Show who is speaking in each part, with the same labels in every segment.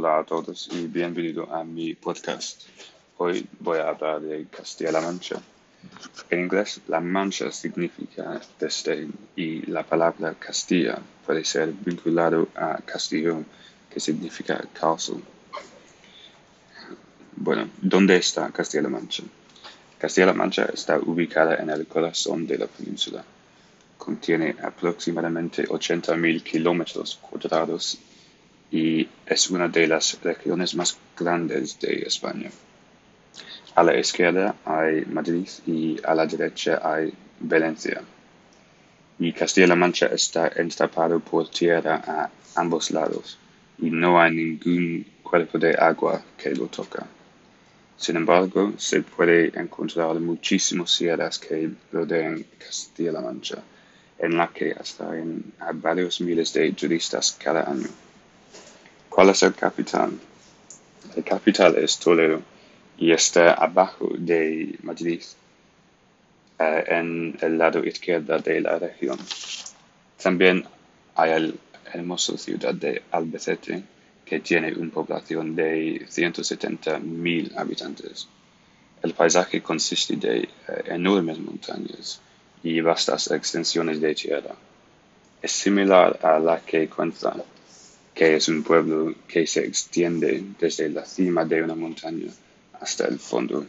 Speaker 1: Hola a todos y bienvenido a mi podcast. Hoy voy a hablar de Castilla-La Mancha. En inglés, La Mancha significa desde y la palabra Castilla puede ser vinculado a Castillo, que significa castle. Bueno, ¿dónde está Castilla-La Mancha? Castilla-La Mancha está ubicada en el corazón de la península. Contiene aproximadamente 80.000 kilómetros cuadrados y es una de las regiones más grandes de España. A la izquierda hay Madrid y a la derecha hay Valencia. Y Castilla-La Mancha está entrapado por tierra a ambos lados y no hay ningún cuerpo de agua que lo toca. Sin embargo, se puede encontrar muchísimas sierras que rodean Castilla-La Mancha, en la que atraen a varios miles de turistas cada año. ¿Cuál es el capital? El capital es Toledo y está abajo de Madrid, eh, en el lado izquierdo de la región. También hay la hermosa ciudad de Albacete, que tiene una población de 170.000 habitantes. El paisaje consiste de eh, enormes montañas y vastas extensiones de tierra. Es similar a la que cuenta que es un pueblo que se extiende desde la cima de una montaña hasta el fondo.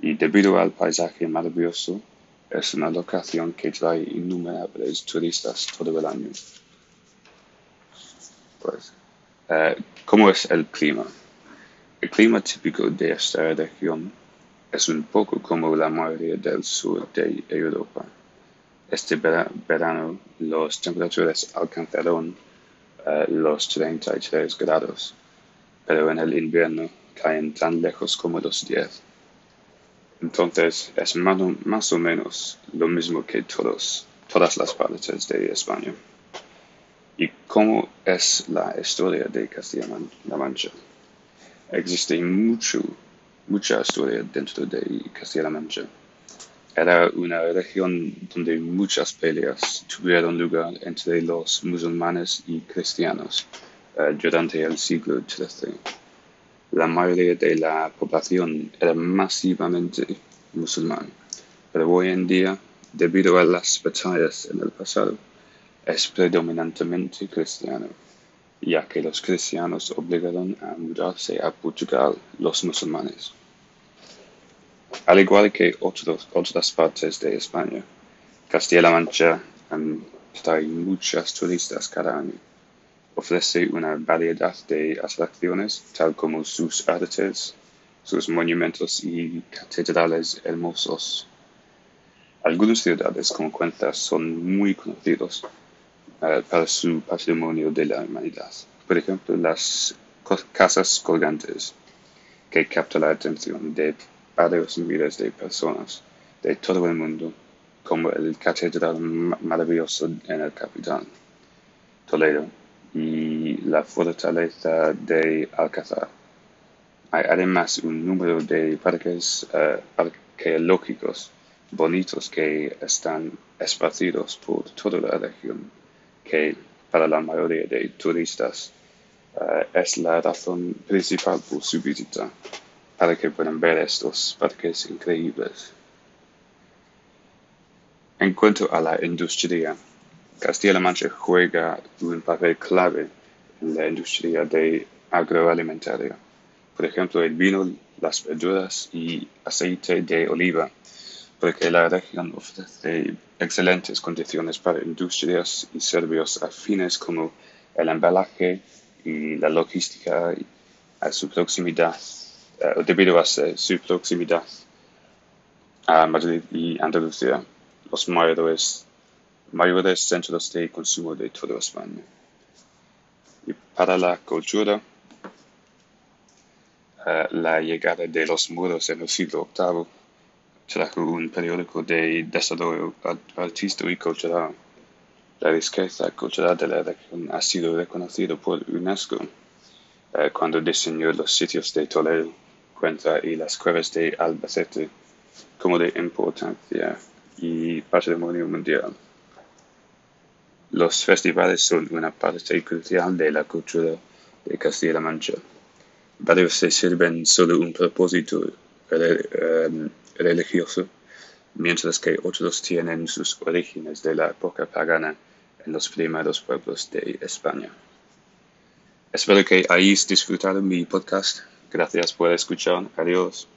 Speaker 1: Y debido al paisaje maravilloso, es una locación que trae innumerables turistas todo el año. Pues, eh, ¿cómo es el clima? El clima típico de esta región es un poco como la mayoría del sur de Europa. Este verano las temperaturas alcanzaron eh, los 33 grados, pero en el invierno caen tan lejos como los 10. Entonces es más o menos lo mismo que todos, todas las partes de España. ¿Y cómo es la historia de Castilla-La Mancha? Existe mucho, mucha historia dentro de Castilla-La Mancha. Era una región donde muchas peleas tuvieron lugar entre los musulmanes y cristianos uh, durante el siglo XIII. La mayoría de la población era masivamente musulmán, pero hoy en día, debido a las batallas en el pasado, es predominantemente cristiano, ya que los cristianos obligaron a mudarse a Portugal los musulmanes. Al igual que otras partes de España, Castilla-La Mancha trae muchos turistas cada año. Ofrece una variedad de atracciones, tal como sus artes, sus monumentos y catedrales hermosos. Algunas ciudades como Cuentas son muy conocidos uh, para su patrimonio de la humanidad. Por ejemplo, las casas colgantes, que captan la atención de varios miles de personas de todo el mundo, como el Catedral Maravilloso en el capital, Toledo, y la Fortaleza de Alcázar. Hay además un número de parques uh, arqueológicos bonitos que están esparcidos por toda la región, que para la mayoría de turistas uh, es la razón principal por su visita para que puedan ver estos parques increíbles. En cuanto a la industria, Castilla-La Mancha juega un papel clave en la industria de agroalimentaria. Por ejemplo, el vino, las verduras y aceite de oliva, porque la región ofrece excelentes condiciones para industrias y servicios afines como el embalaje y la logística a su proximidad debido a su proximidad a Madrid y Andalucía, los mayores, mayores centros de consumo de toda España. Y para la cultura, uh, la llegada de los muros en el siglo VIII trajo un periódico de desarrollo artístico y cultural. La riqueza cultural de la región ha sido reconocida por UNESCO uh, cuando diseñó los sitios de Toledo y las cuevas de Albacete como de importancia y patrimonio mundial. Los festivales son una parte crucial de la cultura de Castilla-La Mancha. Varios se sirven solo un propósito em, religioso, mientras que otros tienen sus orígenes de la época pagana en los primeros pueblos de España. Espero que hayáis disfrutado mi podcast. Gracias por escuchar. Adiós.